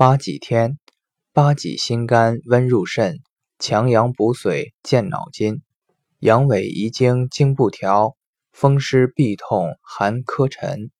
八戟天，八戟心肝温入肾，强阳补髓健脑筋，阳痿遗精经不调，风湿痹痛寒咳沉。